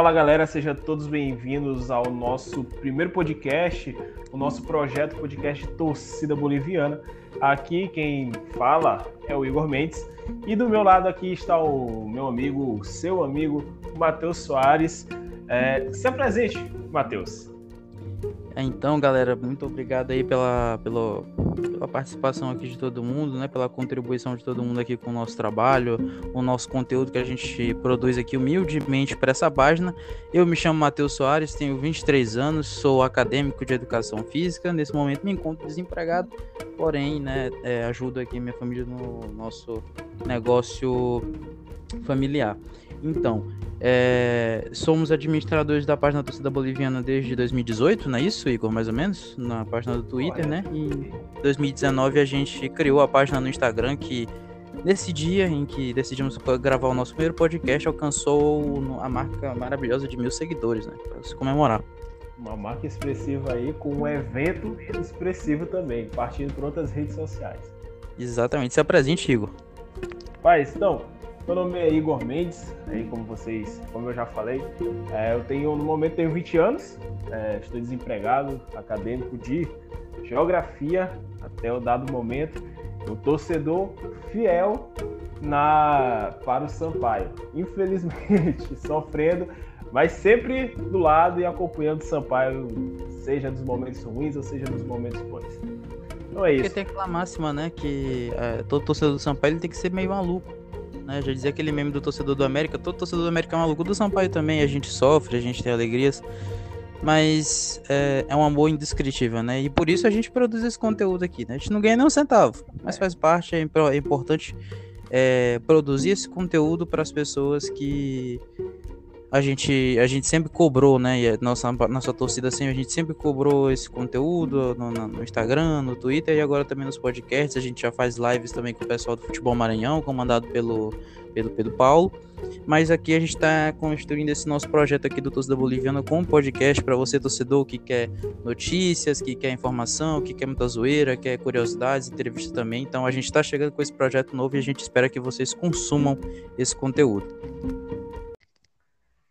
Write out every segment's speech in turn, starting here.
Fala galera, sejam todos bem-vindos ao nosso primeiro podcast, o nosso projeto podcast Torcida Boliviana. Aqui quem fala é o Igor Mendes e do meu lado aqui está o meu amigo, seu amigo, Matheus Soares. É, se apresente, Matheus. É, então, galera, muito obrigado aí pela, pela, pela participação aqui de todo mundo, né? Pela contribuição de todo mundo aqui com o nosso trabalho, o nosso conteúdo que a gente produz aqui humildemente para essa página. Eu me chamo Matheus Soares, tenho 23 anos, sou acadêmico de educação física. Nesse momento me encontro desempregado, porém, né, é, ajudo aqui minha família no nosso negócio familiar. Então, é, somos administradores da página Torcida Boliviana desde 2018, não é isso, Igor? Mais ou menos? Na página do Twitter, né? E em 2019 a gente criou a página no Instagram que nesse dia em que decidimos gravar o nosso primeiro podcast alcançou a marca maravilhosa de mil seguidores, né? Para se comemorar. Uma marca expressiva aí com um evento expressivo também, partindo por outras redes sociais. Exatamente. Se apresente, Igor. Paz, então, meu nome é Igor Mendes, aí como vocês, como eu já falei, é, eu tenho no momento tenho 20 anos, é, estou desempregado, acadêmico de geografia até o dado momento, o torcedor fiel na para o Sampaio. Infelizmente, sofrendo, mas sempre do lado e acompanhando o Sampaio, seja dos momentos ruins ou seja dos momentos bons. Então é isso. Porque tem aquela máxima, né, que é, todo torcedor do Sampaio ele tem que ser meio maluco né? Já dizia aquele meme do torcedor do América, todo torcedor do América é maluco, do Sampaio também, a gente sofre, a gente tem alegrias, mas é, é um amor indescritível, né? E por isso a gente produz esse conteúdo aqui, né? A gente não ganha nem um centavo, mas faz parte, é, é importante é, produzir esse conteúdo para as pessoas que a gente, a gente sempre cobrou, né? E nossa, nossa torcida assim, a gente sempre cobrou esse conteúdo no, no, Instagram, no Twitter e agora também nos podcasts. A gente já faz lives também com o pessoal do Futebol Maranhão, comandado pelo, pelo Pedro Paulo. Mas aqui a gente está construindo esse nosso projeto aqui do Torcida Boliviana com um podcast para você, torcedor, que quer notícias, que quer informação, que quer muita zoeira, quer curiosidades, entrevista também. Então a gente está chegando com esse projeto novo e a gente espera que vocês consumam esse conteúdo.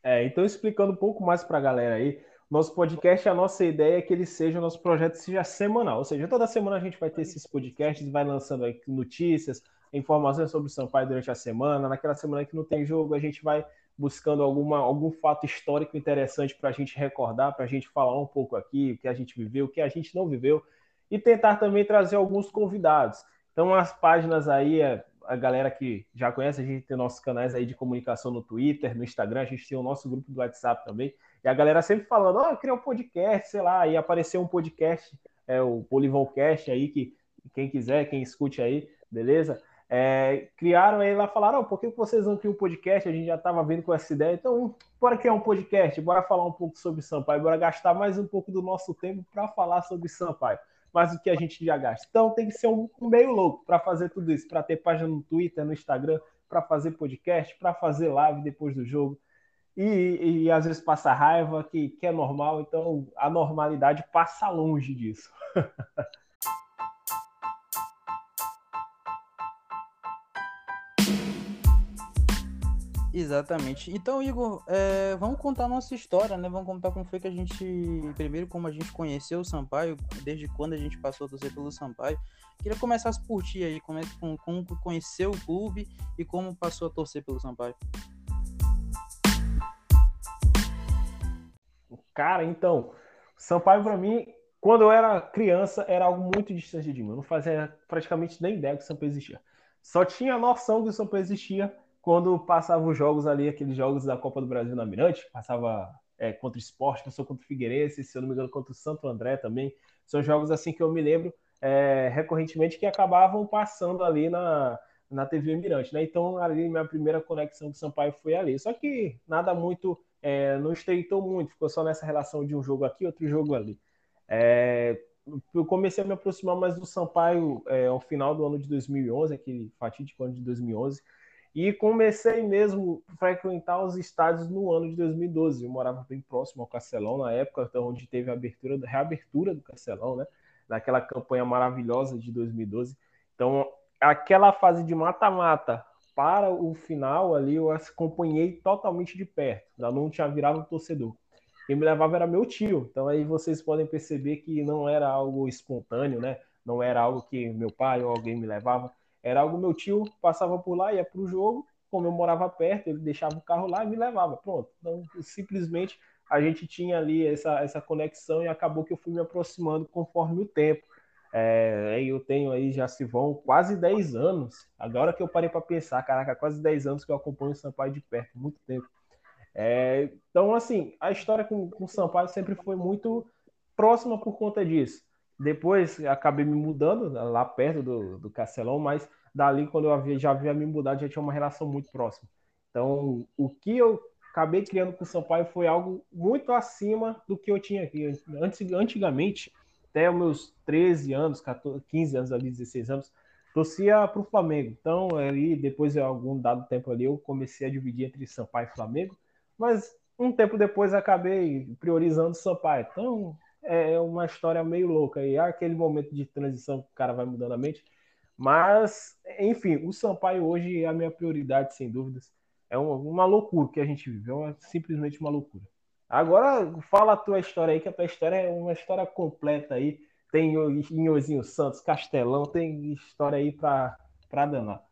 É, então, explicando um pouco mais para a galera aí, nosso podcast, a nossa ideia é que ele seja, o nosso projeto seja semanal. Ou seja, toda semana a gente vai ter esses podcasts, vai lançando notícias, informações sobre o Sampaio durante a semana. Naquela semana que não tem jogo, a gente vai buscando alguma, algum fato histórico interessante para a gente recordar, para a gente falar um pouco aqui, o que a gente viveu, o que a gente não viveu, e tentar também trazer alguns convidados. Então, as páginas aí, é a galera que já conhece, a gente tem nossos canais aí de comunicação no Twitter, no Instagram, a gente tem o nosso grupo do WhatsApp também. E a galera sempre falando, ó, oh, criar um podcast, sei lá, e apareceu um podcast, é o Polivoncast aí, que quem quiser, quem escute aí, beleza? É, criaram aí lá, falaram, oh, por que vocês não criam um podcast? A gente já estava vendo com essa ideia, então bora criar um podcast, bora falar um pouco sobre Sampaio, bora gastar mais um pouco do nosso tempo para falar sobre Sampaio mais do que a gente já gasta. Então tem que ser um, meio louco para fazer tudo isso, para ter página no Twitter, no Instagram, para fazer podcast, para fazer live depois do jogo. E, e, às vezes passa raiva, que, que é normal, então a normalidade passa longe disso. Exatamente. Então, Igor, é, vamos contar a nossa história, né? Vamos contar como foi que a gente. Primeiro, como a gente conheceu o Sampaio, desde quando a gente passou a torcer pelo Sampaio. Queria começar por ti aí, como, é, como, como conheceu o clube e como passou a torcer pelo Sampaio. Cara, então, Sampaio para mim, quando eu era criança, era algo muito distante de mim. Eu não fazia praticamente nem ideia que o Sampaio existia. Só tinha noção que o Sampaio existia quando passava os jogos ali, aqueles jogos da Copa do Brasil na Mirante, passava é, contra o Esporte, passou contra o Figueirense, se eu não me engano, contra o Santo André também. São jogos assim que eu me lembro é, recorrentemente que acabavam passando ali na, na TV Mirante, né? Então, ali minha primeira conexão com o Sampaio foi ali. Só que nada muito, é, não estreitou muito, ficou só nessa relação de um jogo aqui, outro jogo ali. É, eu comecei a me aproximar mais do Sampaio é, ao final do ano de 2011, aquele fatídico ano de 2011, e comecei mesmo a frequentar os estádios no ano de 2012. Eu morava bem próximo ao Castelão na época, então, onde teve a abertura, reabertura do Castelão, né? Naquela campanha maravilhosa de 2012. Então, aquela fase de mata-mata para o final ali eu acompanhei totalmente de perto, ainda não tinha virado um torcedor. Quem me levava era meu tio, então aí vocês podem perceber que não era algo espontâneo, né? Não era algo que meu pai ou alguém me levava, era algo meu tio passava por lá, ia para o jogo, como eu morava perto, ele deixava o carro lá e me levava, pronto. Então simplesmente a gente tinha ali essa, essa conexão e acabou que eu fui me aproximando conforme o tempo. É, eu tenho aí, já se vão quase 10 anos. Agora que eu parei para pensar, caraca, quase 10 anos que eu acompanho o Sampaio de perto, muito tempo. É, então, assim, a história com, com o Sampaio sempre foi muito próxima por conta disso. Depois acabei me mudando lá perto do, do Castelão, mas dali, quando eu havia, já havia me mudado, já tinha uma relação muito próxima. Então, o que eu acabei criando com o Sampaio foi algo muito acima do que eu tinha aqui. Antigamente, até os meus 13 anos, 14, 15 anos ali, 16 anos, torcia para o Flamengo. Então, ali, depois de algum dado tempo ali, eu comecei a dividir entre Sampaio e Flamengo, mas um tempo depois acabei priorizando Sampaio. Então, é uma história meio louca. E aquele momento de transição que o cara vai mudando a mente. Mas, enfim, o Sampaio hoje é a minha prioridade, sem dúvidas. É uma, uma loucura que a gente vive, é uma, simplesmente uma loucura. Agora, fala a tua história aí, que a tua história é uma história completa aí. Tem Inhozinho Santos, Castelão, tem história aí para danar.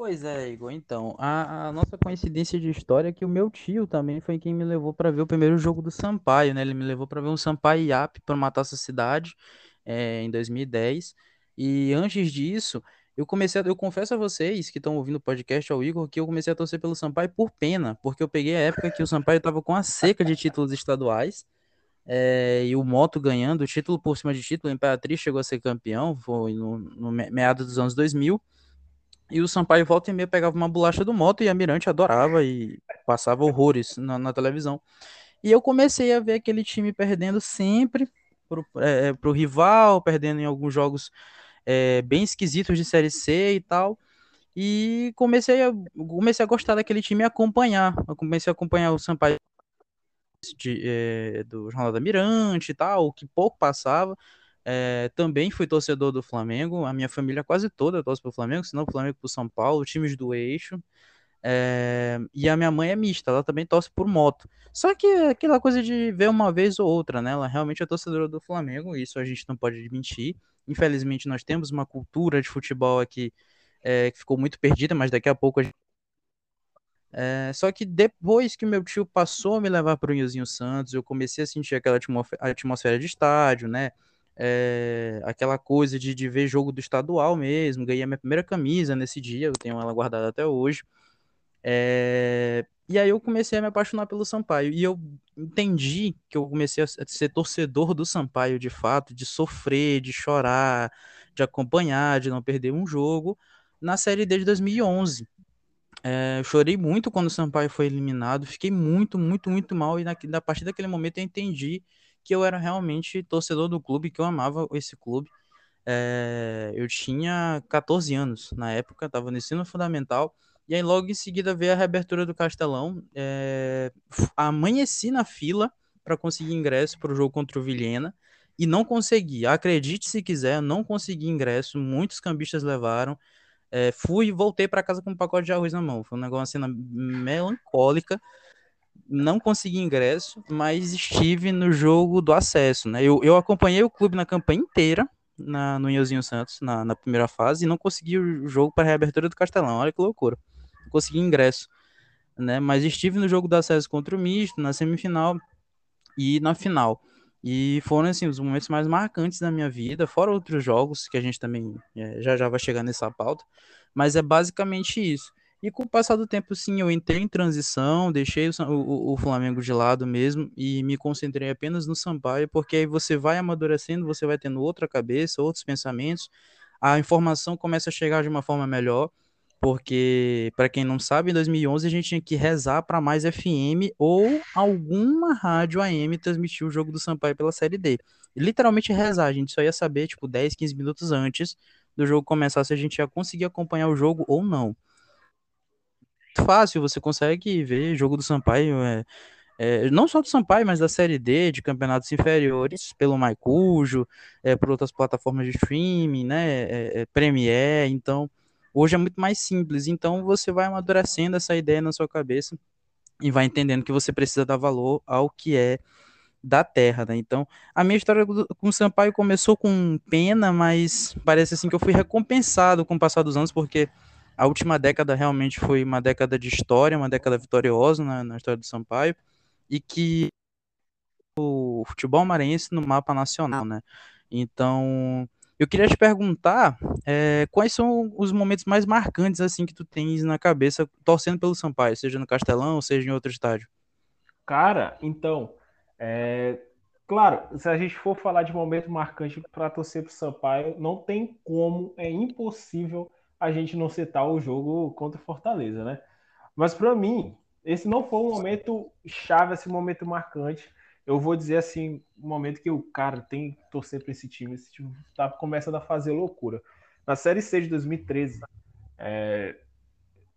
Pois é, Igor. Então, a, a, nossa coincidência de história é que o meu tio também foi quem me levou para ver o primeiro jogo do Sampaio, né? Ele me levou para ver um Sampaio IAP para matar essa cidade é, em 2010. E antes disso, eu comecei, a, eu confesso a vocês que estão ouvindo o podcast ao Igor que eu comecei a torcer pelo Sampaio por pena, porque eu peguei a época que o Sampaio estava com a seca de títulos estaduais. É, e o Moto ganhando título por cima de título, o Imperatriz chegou a ser campeão, foi no, no meado dos anos 2000, e o Sampaio volta e meia pegava uma bolacha do Moto e a Mirante adorava e passava horrores na, na televisão. E eu comecei a ver aquele time perdendo sempre pro, é, pro rival, perdendo em alguns jogos é, bem esquisitos de Série C e tal. E comecei a, comecei a gostar daquele time e acompanhar. Eu comecei a acompanhar o Sampaio de, é, do Jornal da Mirante e tal, que pouco passava. É, também fui torcedor do Flamengo, a minha família quase toda torce para o Flamengo, senão o Flamengo para São Paulo, times do eixo. É, e a minha mãe é mista, ela também torce por moto. Só que é aquela coisa de ver uma vez ou outra, né? Ela realmente é torcedora do Flamengo, isso a gente não pode admitir. Infelizmente, nós temos uma cultura de futebol aqui é, que ficou muito perdida, mas daqui a pouco a gente. É, só que depois que o meu tio passou a me levar para o Nilzinho Santos, eu comecei a sentir aquela atmosfera de estádio, né? É, aquela coisa de, de ver jogo do estadual mesmo. Ganhei a minha primeira camisa nesse dia, eu tenho ela guardada até hoje. É, e aí eu comecei a me apaixonar pelo Sampaio. E eu entendi que eu comecei a ser torcedor do Sampaio de fato, de sofrer, de chorar, de acompanhar, de não perder um jogo, na Série D de 2011. É, chorei muito quando o Sampaio foi eliminado, fiquei muito, muito, muito mal. E na, a partir daquele momento eu entendi que eu era realmente torcedor do clube, que eu amava esse clube. É, eu tinha 14 anos na época, estava no ensino fundamental e aí logo em seguida veio a reabertura do Castelão. É... Amanheci na fila para conseguir ingresso para o jogo contra o Vilhena e não consegui. Acredite se quiser, não consegui ingresso. Muitos cambistas levaram. É, fui e voltei para casa com um pacote de arroz na mão. Foi um negócio assim, melancólica. Não consegui ingresso, mas estive no jogo do acesso. Né? Eu, eu acompanhei o clube na campanha inteira, na, no Inhozinho Santos, na, na primeira fase, e não consegui o jogo para a reabertura do Castelão. Olha que loucura consegui ingresso, né? Mas estive no jogo do acesso contra o Misto, na semifinal e na final. E foram, assim, os momentos mais marcantes da minha vida, fora outros jogos que a gente também é, já já vai chegar nessa pauta, mas é basicamente isso. E com o passar do tempo, sim, eu entrei em transição, deixei o, o, o, Flamengo de lado mesmo e me concentrei apenas no Sampaio, porque aí você vai amadurecendo, você vai tendo outra cabeça, outros pensamentos, a informação começa a chegar de uma forma melhor porque, para quem não sabe, em 2011 a gente tinha que rezar para mais FM ou alguma rádio AM transmitir o jogo do Sampaio pela Série D. literalmente rezar, a gente só ia saber, tipo, 10, 15 minutos antes do jogo começar se a gente ia conseguir acompanhar o jogo ou não. Fácil, você consegue ver jogo do Sampaio, é, é, não só do Sampaio, mas da Série D, de campeonatos inferiores, pelo Maicujo, é, por outras plataformas de streaming, né, é, é Premiere, então Hoje é muito mais simples, então você vai amadurecendo essa ideia na sua cabeça e vai entendendo que você precisa dar valor ao que é da terra, né? Então, a minha história com o Sampaio começou com pena, mas parece assim que eu fui recompensado com o passar dos anos, porque a última década realmente foi uma década de história, uma década vitoriosa na, na história do Sampaio, e que o futebol maranhense no mapa nacional, né? Então, eu queria te perguntar é, quais são os momentos mais marcantes assim que tu tens na cabeça torcendo pelo Sampaio, seja no Castelão, seja em outro estádio. Cara, então, é, claro, se a gente for falar de momento marcante para torcer para o Sampaio, não tem como, é impossível a gente não citar o jogo contra o Fortaleza, né? Mas para mim, esse não foi um momento chave, esse momento marcante. Eu vou dizer assim, um momento que o cara tem que torcer para esse time. Esse time tá começando a fazer loucura. Na Série C de 2013, é,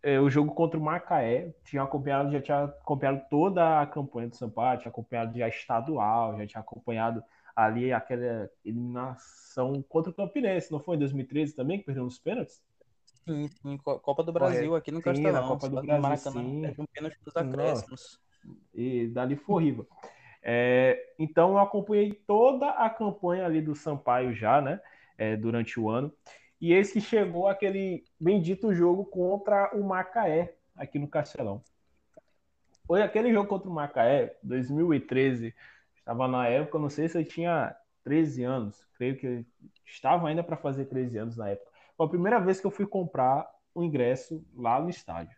é, o jogo contra o Macaé, tinha acompanhado, já tinha acompanhado toda a campanha do Sampaio, tinha acompanhado já estadual, já tinha acompanhado ali aquela eliminação contra o Campinense, não foi em 2013 também, que perdeu nos pênaltis? Sim, sim, Copa do Brasil aqui no sim, Castelão. Copa do Brasil, Maracanã, sim. um pênalti dos acréscimos. E dali foi horrível. É, então eu acompanhei toda a campanha ali do Sampaio já, né? É, durante o ano. E esse chegou aquele bendito jogo contra o Macaé, aqui no Castelão. Foi aquele jogo contra o Macaé, 2013. Estava na época, não sei se eu tinha 13 anos, creio que estava ainda para fazer 13 anos na época. Foi a primeira vez que eu fui comprar o um ingresso lá no estádio.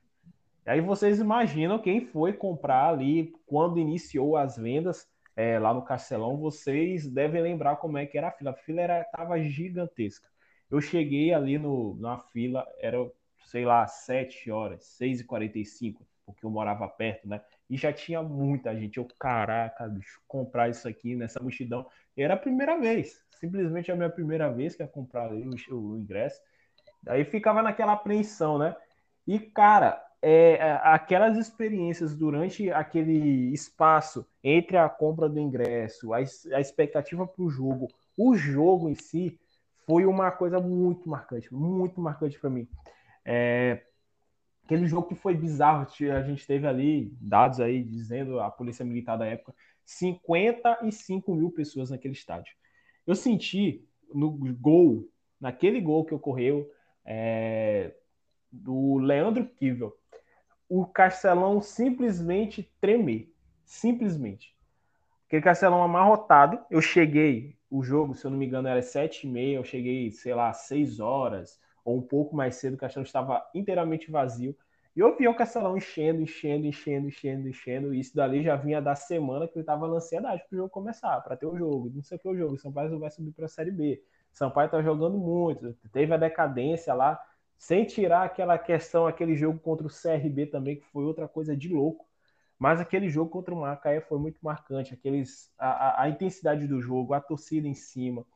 E aí vocês imaginam quem foi comprar ali quando iniciou as vendas é, lá no Castelão, vocês devem lembrar como é que era a fila. A fila estava gigantesca. Eu cheguei ali no, na fila, era, sei lá, 7 horas, 6 e 45 porque eu morava perto, né? E já tinha muita gente. Eu, caraca, bicho, comprar isso aqui nessa multidão. Era a primeira vez, simplesmente a minha primeira vez que ia comprar o, ingresso. Daí ficava naquela apreensão, né? E, cara, é, é aquelas experiências durante aquele espaço entre a compra do ingresso, a, a expectativa para o jogo, o jogo em si, foi uma coisa muito marcante, muito marcante para mim. É, aquele jogo que foi bizarro, a gente teve ali dados aí dizendo a polícia militar da época, 55 mil pessoas naquele estádio. Eu senti no gol, naquele gol que ocorreu é, do Leandro Kivel, o Castelão simplesmente tremer, simplesmente. Aquele Castelão amarrotado, eu cheguei o jogo, se eu não me engano, era sete e meia, eu cheguei, sei lá, seis horas, ou um pouco mais cedo, o castelo estava inteiramente vazio. E eu vi o Castelão enchendo, enchendo, enchendo, enchendo, enchendo. E isso dali já vinha da semana que eu estava na ansiedade para o jogo começar, para ter o jogo. Não sei o que é o jogo. São Paulo vai subir para a Série B. São Paulo está jogando muito. Teve a decadência lá, sem tirar aquela questão, aquele jogo contra o CRB também, que foi outra coisa de louco. Mas aquele jogo contra o Macaé foi muito marcante. Aqueles, a, a, intensidade do jogo, a torcida em cima.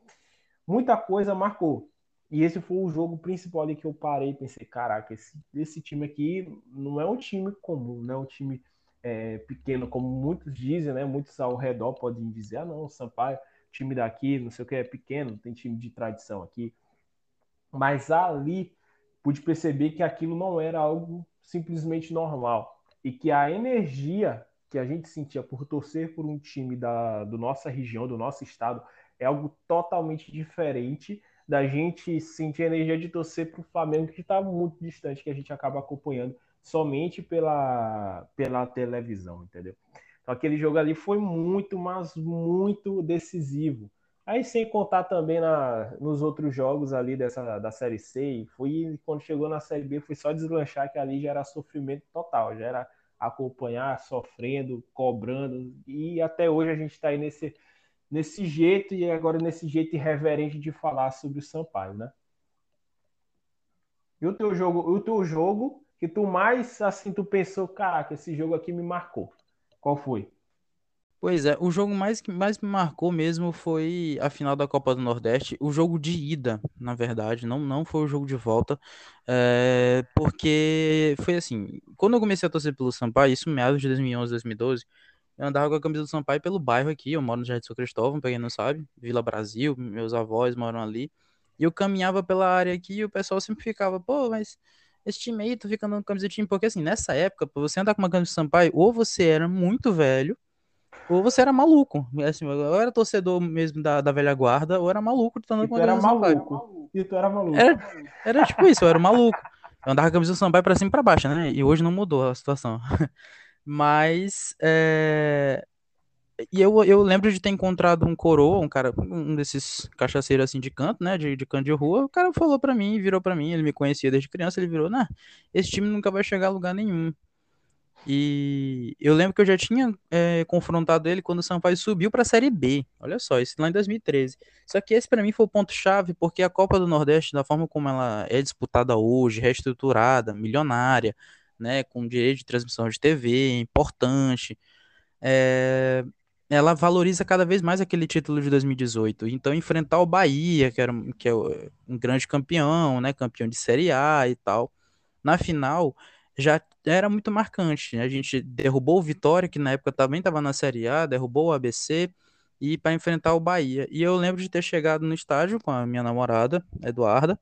Muita coisa marcou. E esse foi o jogo principal ali que eu parei e pensei, caraca, esse, esse time aqui não é um time comum, não é um time é, pequeno, como muitos dizem, né? Muitos ao redor podem dizer, ah não, Sampaio, time daqui, não sei o que, é pequeno, tem time de tradição aqui. Mas ali pude perceber que aquilo não era algo simplesmente normal e que a energia que a gente sentia por torcer por um time da do nossa região, do nosso estado, é algo totalmente diferente da gente sentir a energia de torcer para o Flamengo, que está muito distante, que a gente acaba acompanhando somente pela, pela televisão, entendeu? Então, aquele jogo ali foi muito, mas muito decisivo. Aí, sem contar também na, nos outros jogos ali dessa, da Série C, foi quando chegou na Série B, foi só deslanchar, que ali já era sofrimento total, já era acompanhar, sofrendo, cobrando, e até hoje a gente está aí nesse, nesse jeito, e agora nesse jeito irreverente de falar sobre o Sampaio, né? E o teu jogo, o teu jogo que tu mais assim tu pensou, caraca, esse jogo aqui me marcou. Qual foi? Pois é, o jogo mais que mais me marcou mesmo foi a final da Copa do Nordeste, o jogo de ida, na verdade, não, não foi o jogo de volta, é, porque foi assim, quando eu comecei a torcer pelo Sampaio, isso meados de 2011, 2012, eu andava com a camisa do Sampaio pelo bairro aqui, eu moro no Jardim São Cristóvão, pra quem não sabe, Vila Brasil, meus avós moram ali, E eu caminhava pela área aqui e o pessoal sempre ficava, pô, mas esse time aí, tu fica andando com camisa de time, porque assim, nessa época, pra você andar com uma camisa de Sampaio, ou você era muito velho, ou você era maluco. Assim, ou era torcedor mesmo da, da velha guarda, ou era maluco andando com a camisa era maluco. E tu era maluco. Era, era tipo isso, eu era maluco. Eu andava com a camisa do Sampaio pra cima e pra baixo, né? E hoje não mudou a situação. Mas é, e eu, eu lembro de ter encontrado um coroa, um cara, um desses cachaceiros assim de canto, né? De, de canto de rua. O cara falou para mim, virou para mim, ele me conhecia desde criança, ele virou, né? Esse time nunca vai chegar a lugar nenhum. E eu lembro que eu já tinha é, confrontado ele quando o Sampaio subiu para a Série B. Olha só, isso lá em 2013. Só que esse para mim foi o ponto-chave, porque a Copa do Nordeste, da forma como ela é disputada hoje, reestruturada, milionária, né, com direito de transmissão de TV, importante, é, ela valoriza cada vez mais aquele título de 2018. Então, enfrentar o Bahia, que era que é um grande campeão, né, campeão de Série A e tal, na final já era muito marcante. A gente derrubou o Vitória, que na época também estava na Série A, derrubou o ABC e para enfrentar o Bahia. E eu lembro de ter chegado no estádio com a minha namorada, Eduarda,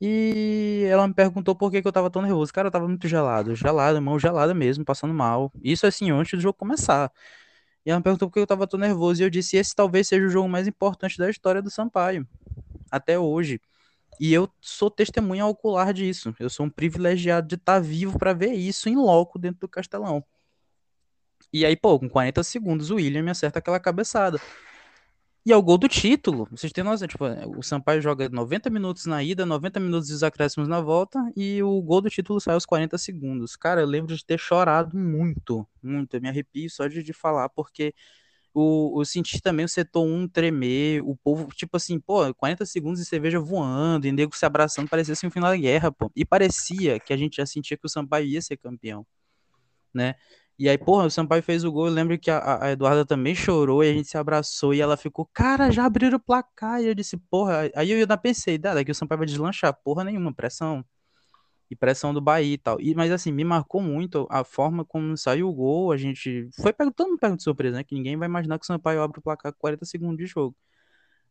e ela me perguntou por que, que eu tava tão nervoso. Cara, eu tava muito gelado, gelado, mão gelada mesmo, passando mal. Isso assim, antes do jogo começar. E ela me perguntou por que eu tava tão nervoso. E eu disse: esse talvez seja o jogo mais importante da história do Sampaio, até hoje. E eu sou testemunha ocular disso. Eu sou um privilegiado de estar tá vivo para ver isso em loco dentro do Castelão. E aí, pô, com 40 segundos, o William me acerta aquela cabeçada. E é o gol do título. Vocês têm noção, tipo, o Sampaio joga 90 minutos na ida, 90 minutos de acréscimos na volta, e o gol do título sai aos 40 segundos. Cara, eu lembro de ter chorado muito, muito. Eu me arrepio só de, de falar, porque o, eu senti também o setor 1 tremer, o povo, tipo assim, pô, 40 segundos de cerveja voando, e nego se abraçando, parecia assim o final da guerra, pô. E parecia que a gente já sentia que o Sampaio ia ser campeão, né? E aí, porra, o Sampaio fez o gol. Eu lembro que a, a Eduarda também chorou e a gente se abraçou e ela ficou, cara, já abriram o placar. E eu disse, porra. Aí eu ainda pensei, daqui o Sampaio vai deslanchar. Porra nenhuma, pressão. E pressão do Bahia e tal. E, mas assim, me marcou muito a forma como saiu o gol. A gente. Foi todo mundo pego de surpresa, né? Que ninguém vai imaginar que o Sampaio abre o placar com 40 segundos de jogo.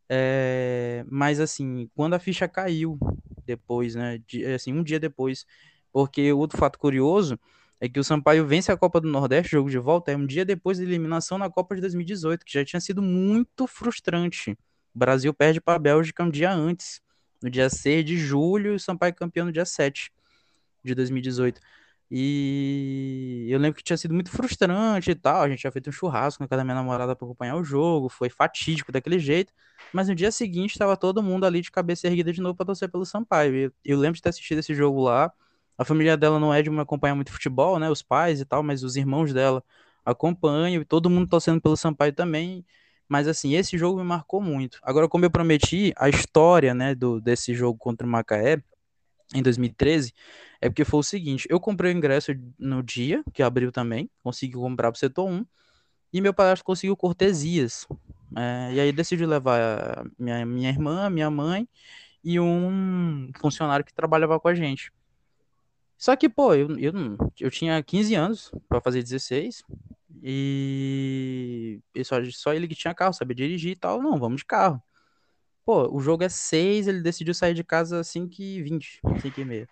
É... Mas assim, quando a ficha caiu depois, né? De, assim, um dia depois. Porque outro fato curioso é que o Sampaio vence a Copa do Nordeste, jogo de volta, é um dia depois da eliminação na Copa de 2018, que já tinha sido muito frustrante. O Brasil perde para a Bélgica um dia antes, no dia 6 de julho, e o Sampaio campeão no dia 7 de 2018. E eu lembro que tinha sido muito frustrante e tal. A gente tinha feito um churrasco na casa da minha namorada para acompanhar o jogo, foi fatídico daquele jeito. Mas no dia seguinte estava todo mundo ali de cabeça erguida de novo para torcer pelo Sampaio. Eu, eu lembro de ter assistido esse jogo lá a família dela não é de me acompanhar muito futebol, né? Os pais e tal, mas os irmãos dela acompanham e todo mundo torcendo pelo Sampaio também. Mas assim, esse jogo me marcou muito. Agora, como eu prometi, a história, né, do, desse jogo contra o Macaé em 2013 é porque foi o seguinte: eu comprei o ingresso no dia, que abriu também, consegui comprar para o setor 1, e meu padrasto conseguiu cortesias. É, e aí decidi levar minha, minha irmã, minha mãe e um funcionário que trabalhava com a gente. Só que, pô, eu, eu, eu tinha 15 anos para fazer 16 e, e só, só ele que tinha carro, sabia dirigir e tal. Não, vamos de carro. Pô, o jogo é 6, ele decidiu sair de casa 5 e 20, 5 e meia.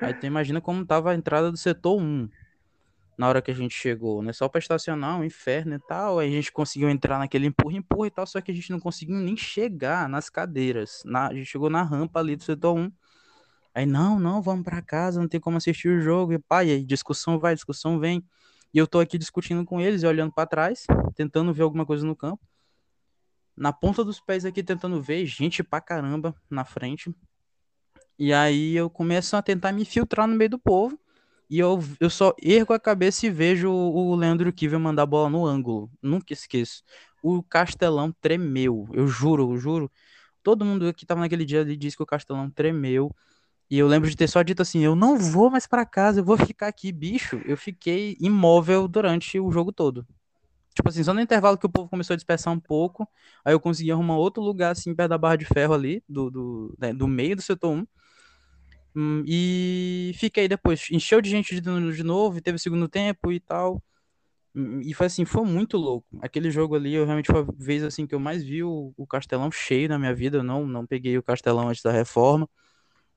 Aí tu imagina como tava a entrada do setor 1 na hora que a gente chegou, né? Só para estacionar, um inferno e tal. Aí a gente conseguiu entrar naquele empurra, empurra e tal, só que a gente não conseguiu nem chegar nas cadeiras. Na, a gente chegou na rampa ali do setor 1 Aí, não, não, vamos para casa, não tem como assistir o jogo. E pai, aí discussão vai, discussão vem. E eu tô aqui discutindo com eles e olhando para trás, tentando ver alguma coisa no campo. Na ponta dos pés aqui, tentando ver gente pra caramba na frente. E aí eu começo a tentar me filtrar no meio do povo. E eu, eu só ergo a cabeça e vejo o, Leandro Kivel mandar a bola no ângulo. Nunca esqueço. O Castelão tremeu. Eu juro, eu juro. Todo mundo que tava naquele dia ali disse que o Castelão tremeu. E eu lembro de ter só dito assim: eu não vou mais para casa, eu vou ficar aqui, bicho. Eu fiquei imóvel durante o jogo todo. Tipo assim, só no intervalo que o povo começou a dispersar um pouco, aí eu consegui arrumar outro lugar, assim, perto da barra de ferro ali, do, do, né, do meio do setor 1. Hum, e fiquei depois. Encheu de gente de, novo, teve o segundo tempo e tal. E foi assim, foi muito louco. Aquele jogo ali, eu realmente foi a vez assim que eu mais vi o, o Castelão cheio na minha vida. Eu não, não peguei o Castelão antes da reforma.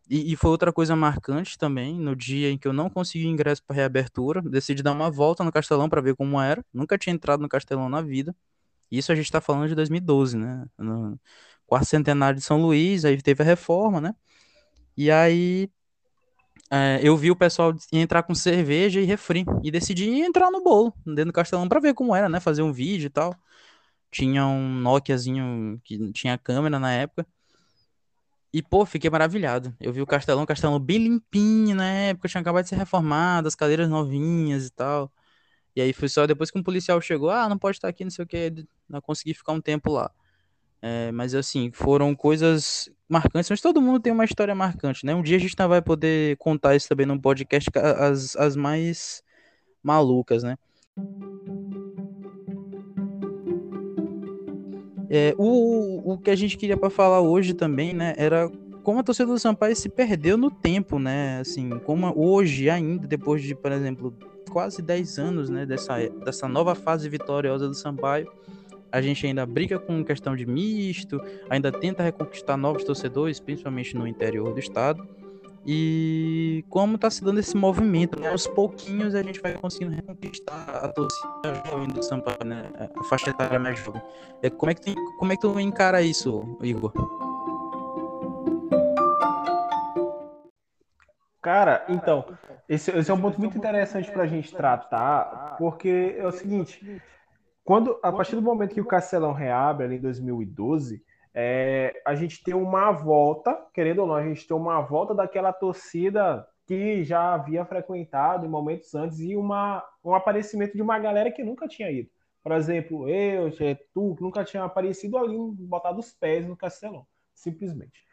E, e, foi outra coisa marcante também, no dia em que eu não consegui ingresso para reabertura, decidi dar uma volta no Castelão para ver como era. Nunca tinha entrado no Castelão na vida. Isso a gente está falando de 2012, né? No quarto centenário de São Luís, aí teve a reforma, né? E aí é, eu vi o pessoal entrar com cerveja e refri. E decidi entrar no bolo, dentro do Castelão, para ver como era, né? Fazer um vídeo e tal. Tinha um Nokiazinho que tinha câmera na época. E, pô, fiquei maravilhado. Eu vi o Castelão, o Castelão bem limpinho na época, tinha acabado de ser reformado, as cadeiras novinhas e tal. E aí foi só depois que um policial chegou, ah, não pode estar aqui, não sei o que, não consegui ficar um tempo lá. É, mas assim, foram coisas marcantes, mas todo mundo tem uma história marcante, né? Um dia a gente vai poder contar isso também no podcast, as, as mais malucas, né? É, o, o que a gente queria para falar hoje também, né, era como a torcida do Sampaio se perdeu no tempo, né? Assim, como hoje ainda, depois de, por exemplo, quase 10 anos, né, dessa, dessa nova fase vitoriosa do Sampaio, a gente ainda briga com questão de misto, ainda tenta reconquistar novos torcedores, principalmente no interior do estado. E como está se dando esse movimento, né? aos pouquinhos a gente vai conseguindo reconquistar a torcida jovem do Sampaio, né? a faixa etária mais jovem. É, como, é que tu, como é que tu encara isso, Igor? Cara, então, esse, esse é um ponto muito interessante para a gente tratar, porque é o seguinte, quando, a partir do momento que o Castelão reabre ali em 2012, é, a gente tem uma volta, querendo ou não, a gente tem uma volta daquela torcida que já havia frequentado em momentos antes e uma, um aparecimento de uma galera que nunca tinha ido. Por exemplo, eu, tu, que nunca tinha aparecido ali, botado os pés no Castelão, simplesmente.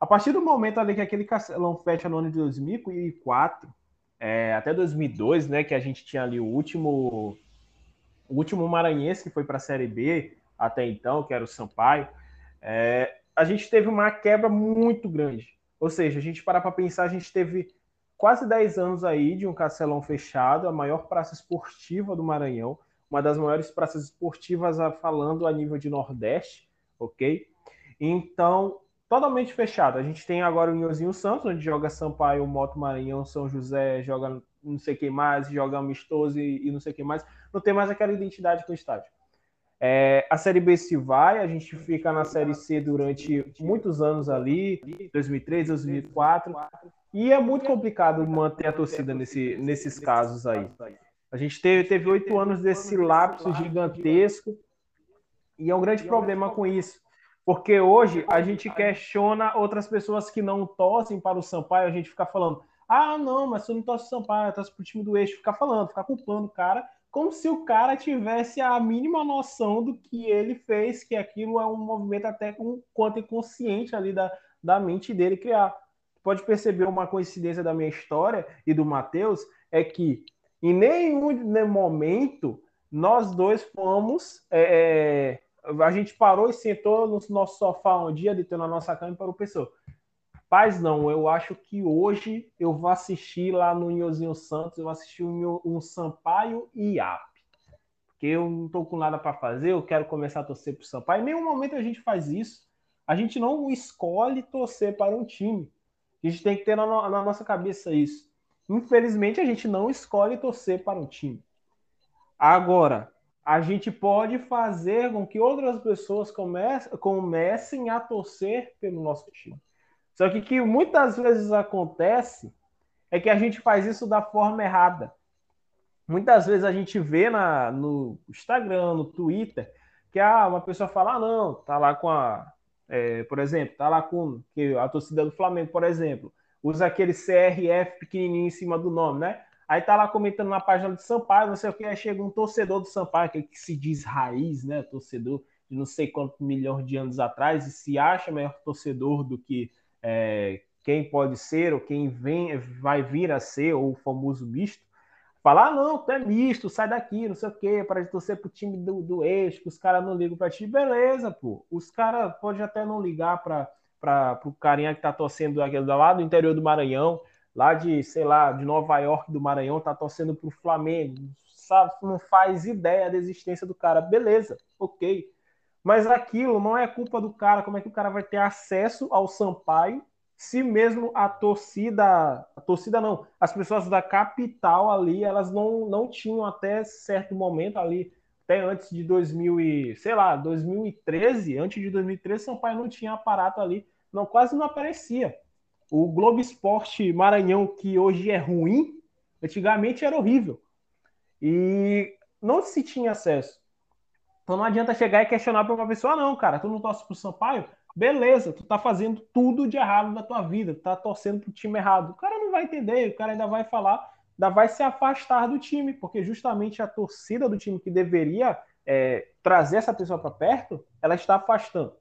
A partir do momento ali que aquele Castelão fecha no ano de 2004, é, até 2002, né, que a gente tinha ali o último o último maranhense que foi para a Série B até então, que era o Sampaio, é, a gente teve uma quebra muito grande. Ou seja, a gente parar para pensar, a gente teve quase 10 anos aí de um castelão fechado, a maior praça esportiva do Maranhão, uma das maiores praças esportivas falando a nível de Nordeste, ok? Então, totalmente fechado. A gente tem agora o Inhozinho Santos, onde joga Sampaio, Moto Maranhão, São José, joga não sei quem mais, joga amistoso e, e não sei quem mais não tem mais aquela identidade com o estádio. É, a Série B se vai, a gente fica na Série C durante muitos anos ali, 2003, 2004, e é muito complicado manter a torcida nesse, nesses casos aí. A gente teve oito anos desse lapso gigantesco, e é um grande problema com isso. Porque hoje a gente questiona outras pessoas que não torcem para o Sampaio, a gente fica falando, ah, não, mas você não torce o Sampaio, torce para o time do eixo, ficar falando, ficar culpando o cara, como se o cara tivesse a mínima noção do que ele fez, que aquilo é um movimento até um quanto inconsciente ali da, da mente dele criar. Pode perceber uma coincidência da minha história e do Matheus, é que em nenhum momento nós dois fomos. É, é, a gente parou e sentou no nosso sofá um dia, deitou na nossa cama e parou pessoa. Paz, não, eu acho que hoje eu vou assistir lá no Inhozinho Santos, eu vou assistir um, um Sampaio e IAP. Porque eu não estou com nada para fazer, eu quero começar a torcer para o Sampaio. Em nenhum momento a gente faz isso. A gente não escolhe torcer para um time. A gente tem que ter na, na nossa cabeça isso. Infelizmente, a gente não escolhe torcer para um time. Agora, a gente pode fazer com que outras pessoas comecem a torcer pelo nosso time. Só que que muitas vezes acontece é que a gente faz isso da forma errada. Muitas vezes a gente vê na, no Instagram, no Twitter, que ah, uma pessoa fala, ah, não, tá lá com a. É, por exemplo, tá lá com que a torcida do Flamengo, por exemplo, usa aquele CRF pequenininho em cima do nome, né? Aí tá lá comentando na página de Sampaio, não sei o que, aí chega um torcedor do Sampaio, que, que se diz raiz, né? Torcedor de não sei quantos milhões de anos atrás, e se acha maior torcedor do que é, quem pode ser ou quem vem, vai vir a ser, ou o famoso misto, falar, ah, não, tu é misto, sai daqui, não sei o quê, para torcer pro time do, do eixo, que os caras não ligam para ti, beleza, pô. Os caras podem até não ligar para o carinha que tá torcendo lá do interior do Maranhão, lá de, sei lá, de Nova York do Maranhão, tá torcendo pro Flamengo, sabe, não faz ideia da existência do cara. Beleza, ok. Mas aquilo não é culpa do cara. Como é que o cara vai ter acesso ao Sampaio se mesmo a torcida, a torcida não, as pessoas da capital ali, elas não, não tinham até certo momento ali, até antes de 2000 e, sei lá, 2013, antes de 2013, Sampaio não tinha aparato ali, não quase não aparecia. O Globo Esporte Maranhão, que hoje é ruim, antigamente era horrível. E não se tinha acesso. Então não adianta chegar e questionar para uma pessoa, não, cara, tu não torce pro Sampaio? Beleza, tu tá fazendo tudo de errado na tua vida, tu tá torcendo pro time errado. O cara não vai entender, o cara ainda vai falar, ainda vai se afastar do time, porque justamente a torcida do time que deveria é, trazer essa pessoa para perto, ela está afastando.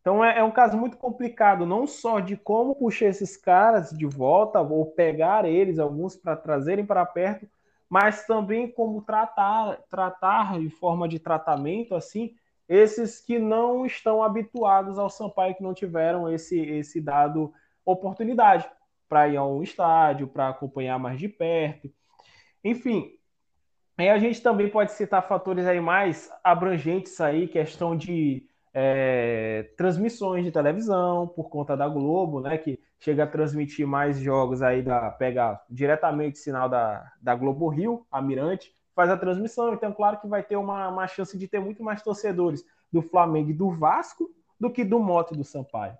Então é, é, um caso muito complicado, não só de como puxar esses caras de volta ou pegar eles, alguns, para trazerem para perto, mas também como tratar, tratar de forma de tratamento assim esses que não estão habituados ao Sampaio, que não tiveram esse, esse dado oportunidade para ir a um estádio, para acompanhar mais de perto. Enfim, aí a gente também pode citar fatores aí mais abrangentes aí, questão de é, transmissões de televisão por conta da Globo, né, que chega a transmitir mais jogos aí da pega diretamente sinal da, da Globo Rio, a Mirante, faz a transmissão. Então, claro que vai ter uma, uma chance de ter muito mais torcedores do Flamengo e do Vasco do que do Moto e do Sampaio.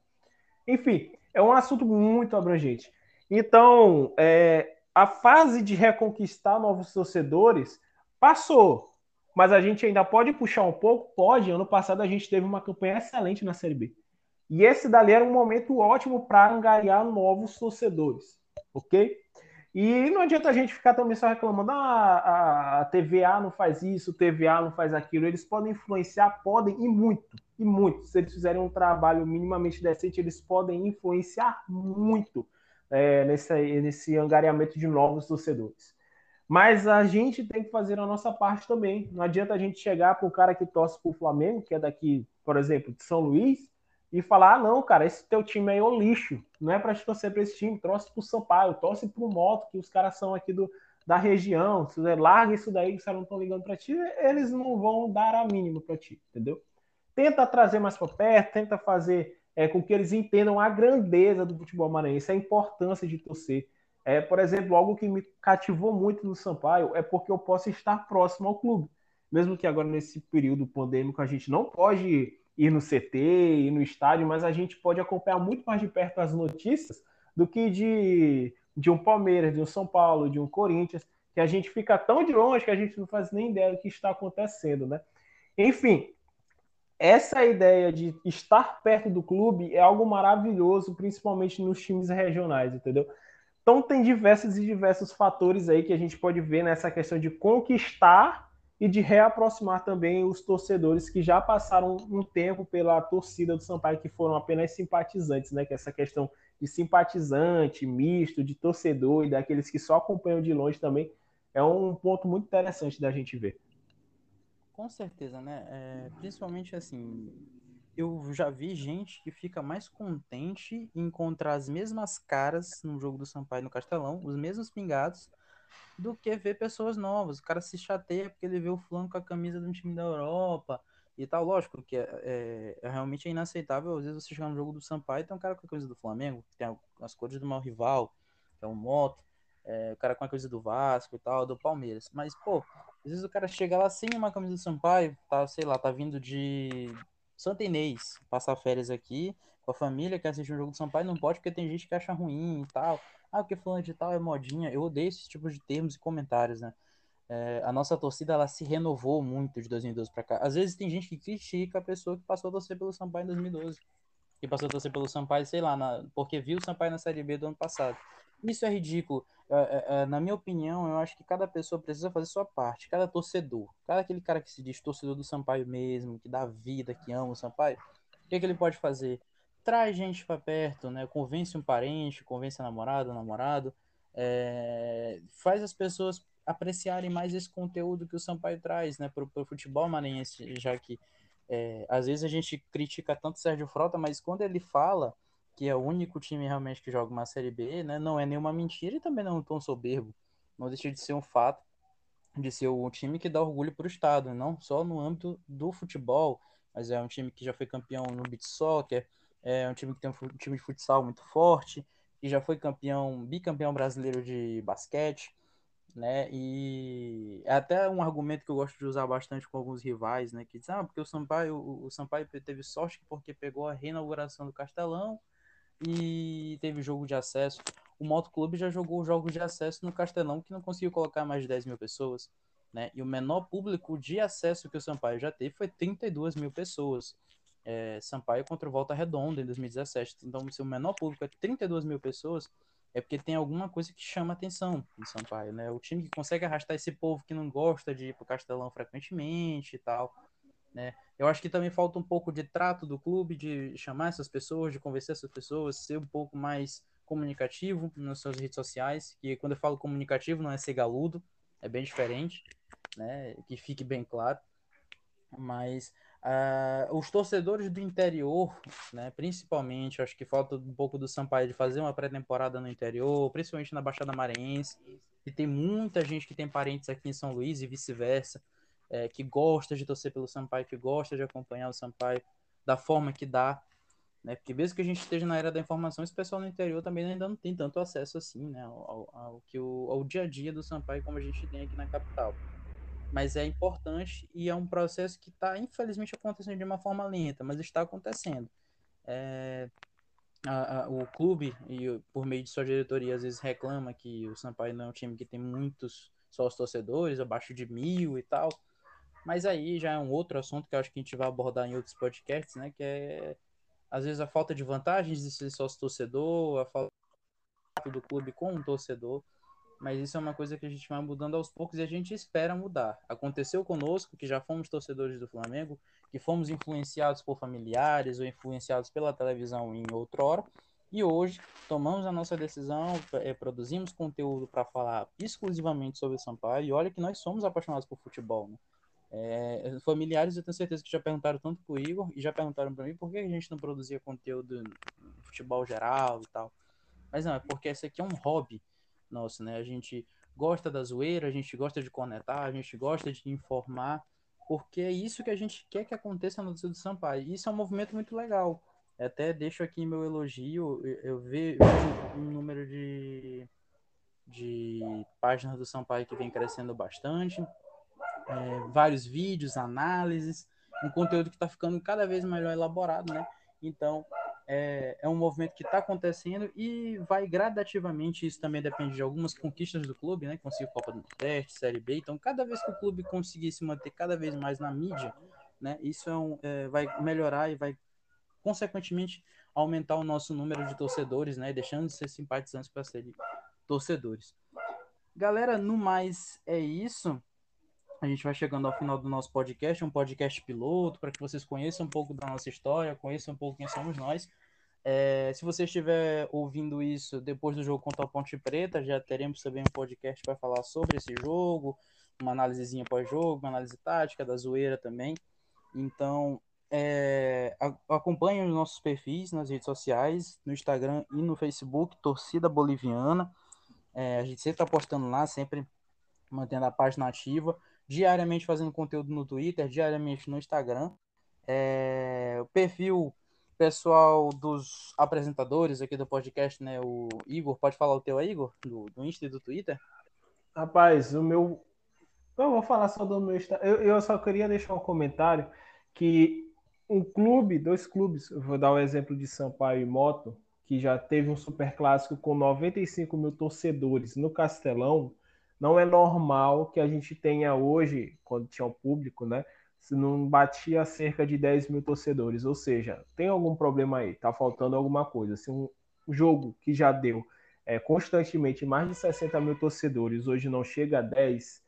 Enfim, é um assunto muito abrangente. Então, é, a fase de reconquistar novos torcedores passou, mas a gente ainda pode puxar um pouco? Pode. Ano passado a gente teve uma campanha excelente na Série B. E esse dali era um momento ótimo para angariar novos torcedores, ok? E não adianta a gente ficar também só reclamando, ah, a TVA não faz isso, TVA não faz aquilo. Eles podem influenciar, podem, e muito, e muito. Se eles fizerem um trabalho minimamente decente, eles podem influenciar muito é, nesse, nesse angariamento de novos torcedores. Mas a gente tem que fazer a nossa parte também. Não adianta a gente chegar para o cara que torce para o Flamengo, que é daqui, por exemplo, de São Luís, e falar: ah, não, cara, esse teu time aí é o lixo. Não é para torcer para esse time, torce pro Sampaio, torce pro Moto, que os caras são aqui do, da região. Se você larga isso daí, que os caras não estão ligando para ti, eles não vão dar a mínima para ti, entendeu? Tenta trazer mais para perto, tenta fazer é, com que eles entendam a grandeza do futebol maranhense, a importância de torcer. É, por exemplo, algo que me cativou muito no Sampaio é porque eu posso estar próximo ao clube. Mesmo que agora, nesse período pandêmico, a gente não pode ir no CT, ir no estádio, mas a gente pode acompanhar muito mais de perto as notícias do que de, de um Palmeiras, de um São Paulo, de um Corinthians, que a gente fica tão de longe que a gente não faz nem ideia do que está acontecendo, né? Enfim, essa ideia de estar perto do clube é algo maravilhoso, principalmente nos times regionais, entendeu? Então tem diversos e diversos fatores aí que a gente pode ver nessa questão de conquistar e de reaproximar também os torcedores que já passaram um tempo pela torcida do Sampaio, que foram apenas simpatizantes, né? Que essa questão de simpatizante, misto, de torcedor e daqueles que só acompanham de longe também é um ponto muito interessante da gente ver. Com certeza, né? É, principalmente assim, eu já vi gente que fica mais contente em encontrar as mesmas caras no jogo do Sampaio no Castelão, os mesmos pingados, do que ver pessoas novas. O cara se chateia porque ele vê o fulano com a camisa de um time da Europa e tal. Lógico que é, é, é realmente inaceitável. Às vezes você chegar no jogo do Sampaio e tem um cara com a camisa do Flamengo, tem as cores do mau rival, que é o Moto, é, o cara com a camisa do Vasco e tal, do Palmeiras. Mas, pô, às vezes o cara chega lá sem uma camisa do Sampaio, tá, sei lá, tá vindo de Santa Inês, passar férias aqui com a família, que assiste um jogo do Sampaio, não pode porque tem gente que acha ruim e tal ah, porque fulano de tal é modinha. Eu odeio esse tipo de termos e comentários, né? É, a nossa torcida ela se renovou muito de 2012 para cá. Às vezes tem gente que critica a pessoa que passou a torcer pelo Sampaio em 2012. Que passou a torcer pelo Sampaio, sei lá, na, porque viu o Sampaio na Série B do ano passado. Isso é ridículo. É, é, é, na minha opinião, eu acho que cada pessoa precisa fazer sua parte. Cada torcedor, cada aquele cara que se diz torcedor do Sampaio mesmo, que dá vida, que ama o Sampaio, o que, que ele pode fazer? traz gente para perto, né? Convence um parente, convence a namorada, namorado, é... faz as pessoas apreciarem mais esse conteúdo que o Sampaio traz, né? Para o futebol maranhense, já que é, às vezes a gente critica tanto o Sérgio Frota, mas quando ele fala que é o único time realmente que joga uma Série B, né? Não é nenhuma mentira e também não é um tom soberbo. Não deixa de ser um fato. de ser o time que dá orgulho para o estado, não só no âmbito do futebol, mas é um time que já foi campeão no beach soccer, é um time que tem um time de futsal muito forte, que já foi campeão, bicampeão brasileiro de basquete, né? E é até um argumento que eu gosto de usar bastante com alguns rivais, né? Que dizem, ah, porque o Sampaio, o Sampaio teve sorte porque pegou a reinauguração do Castelão e teve jogo de acesso. O Moto Clube já jogou jogos de acesso no Castelão que não conseguiu colocar mais de 10 mil pessoas, né? E o menor público de acesso que o Sampaio já teve foi 32 mil pessoas. É, Sampaio contra o Volta Redonda em 2017. Então, se o menor público é 32 mil pessoas, é porque tem alguma coisa que chama atenção em Sampaio, né? O time que consegue arrastar esse povo que não gosta de ir pro Castelão frequentemente e tal, né? Eu acho que também falta um pouco de trato do clube, de chamar essas pessoas, de convencer essas pessoas, ser um pouco mais comunicativo nas suas redes sociais, que quando eu falo comunicativo não é ser galudo, é bem diferente, né? Que fique bem claro. Mas Uh, os torcedores do interior, né, principalmente, acho que falta um pouco do Sampaio de fazer uma pré-temporada no interior, principalmente na Baixada Maranhense, e tem muita gente que tem parentes aqui em São Luís e vice-versa, é, que gosta de torcer pelo Sampaio, que gosta de acompanhar o Sampaio da forma que dá, né, porque mesmo que a gente esteja na era da informação, esse pessoal no interior também ainda não tem tanto acesso assim, né, ao, ao, que o, ao dia a dia do Sampaio como a gente tem aqui na capital. Mas é importante e é um processo que está, infelizmente, acontecendo de uma forma lenta, mas está acontecendo. É, a, a, o clube, e por meio de sua diretoria, às vezes reclama que o Sampaio não é um time que tem muitos sócios torcedores, abaixo de mil e tal, mas aí já é um outro assunto que eu acho que a gente vai abordar em outros podcasts, né, que é, às vezes, a falta de vantagens de ser sócio torcedor, a falta do clube com um torcedor, mas isso é uma coisa que a gente vai mudando aos poucos e a gente espera mudar. Aconteceu conosco, que já fomos torcedores do Flamengo, que fomos influenciados por familiares ou influenciados pela televisão em outra hora, e hoje tomamos a nossa decisão, é, produzimos conteúdo para falar exclusivamente sobre o Sampaio, e olha que nós somos apaixonados por futebol, né? É, familiares eu tenho certeza que já perguntaram tanto pro Igor e já perguntaram para mim por que a gente não produzia conteúdo futebol geral e tal. Mas não, é porque esse aqui é um hobby nosso, né? A gente gosta da zoeira, a gente gosta de conectar, a gente gosta de informar, porque é isso que a gente quer que aconteça no Brasil do Sampaio. E isso é um movimento muito legal. Até deixo aqui meu elogio, eu vejo um número de, de páginas do Sampaio que vem crescendo bastante, é, vários vídeos, análises, um conteúdo que está ficando cada vez melhor elaborado, né? Então, é, é um movimento que está acontecendo e vai gradativamente, isso também depende de algumas conquistas do clube, né? Conseguir Copa do Nordeste, Série B. Então, cada vez que o clube conseguir se manter cada vez mais na mídia, né? Isso é um, é, vai melhorar e vai, consequentemente, aumentar o nosso número de torcedores, né? Deixando de ser simpatizantes para serem torcedores. Galera, no mais é isso. A gente vai chegando ao final do nosso podcast, um podcast piloto, para que vocês conheçam um pouco da nossa história, conheçam um pouco quem somos nós. É, se você estiver ouvindo isso depois do jogo contra a Ponte Preta, já teremos também um podcast para falar sobre esse jogo, uma análisezinha pós-jogo, uma análise tática, da zoeira também. Então, é, acompanhe os nossos perfis nas redes sociais, no Instagram e no Facebook, Torcida Boliviana. É, a gente sempre está postando lá, sempre mantendo a página ativa diariamente fazendo conteúdo no Twitter, diariamente no Instagram. É, o perfil pessoal dos apresentadores aqui do podcast, né? O Igor, pode falar o teu aí, Igor? Do, do Insta e do Twitter? Rapaz, o meu. Eu vou falar só do meu Instagram. Eu, eu só queria deixar um comentário que um clube, dois clubes, eu vou dar o exemplo de Sampaio e Moto, que já teve um super clássico com 95 mil torcedores no Castelão não é normal que a gente tenha hoje, quando tinha o público, né? Se não batia cerca de 10 mil torcedores. Ou seja, tem algum problema aí, tá faltando alguma coisa. Se um jogo que já deu é, constantemente mais de 60 mil torcedores hoje não chega a 10,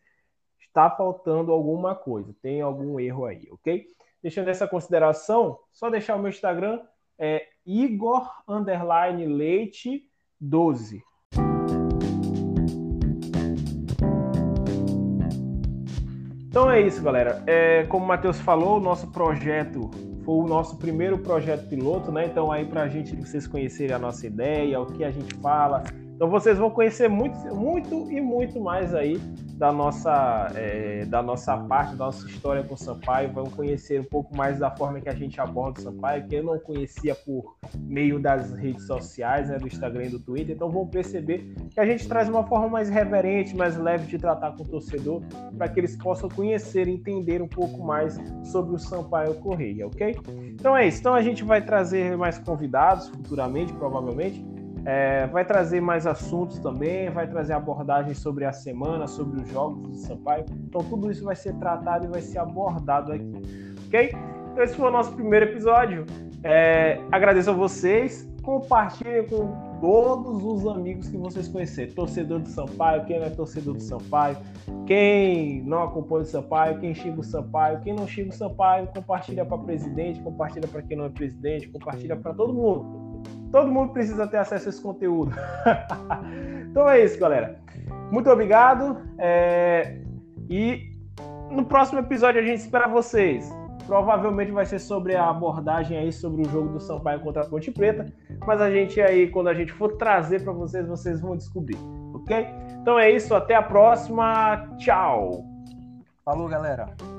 está faltando alguma coisa, tem algum erro aí, ok? Deixando essa consideração, só deixar o meu Instagram, é Igor Leite 12. Então é isso, galera. É, como o Matheus falou, o nosso projeto foi o nosso primeiro projeto piloto, né? Então aí para a gente vocês conhecerem a nossa ideia, o que a gente fala, Então vocês vão conhecer muito, muito e muito mais aí da nossa, é, da nossa parte, da nossa história com o Sampaio. Vão conhecer um pouco mais da forma que a gente aborda o Sampaio, que eu não conhecia por meio das redes sociais, né, do Instagram e do Twitter. Então vão perceber que a gente traz uma forma mais reverente, mais leve de tratar com o torcedor, para que eles possam conhecer entender um pouco mais sobre o Sampaio Correia, ok? Então é isso. Então a gente vai trazer mais convidados futuramente, provavelmente. É, vai trazer mais assuntos também, vai trazer abordagens sobre a semana, sobre os jogos do Sampaio. Então tudo isso vai ser tratado e vai ser abordado aqui, ok? Então esse foi o nosso primeiro episódio. É, agradeço a vocês, compartilhem com todos os amigos que vocês conhecerem. Torcedor do Sampaio, quem não é torcedor do Sampaio, quem não acompanha o Sampaio, quem xinga o Sampaio, quem não xinga o Sampaio, compartilha para presidente, compartilha para quem não é presidente, compartilha para todo mundo Todo mundo precisa ter acesso a esse conteúdo. então é isso, galera. Muito obrigado. É... E no próximo episódio a gente espera vocês. Provavelmente vai ser sobre a abordagem aí sobre o jogo do Sampaio contra a Ponte Preta, mas a gente aí, quando a gente for trazer para vocês, vocês vão descobrir, ok? Então é isso, até a próxima, tchau! Falou, galera!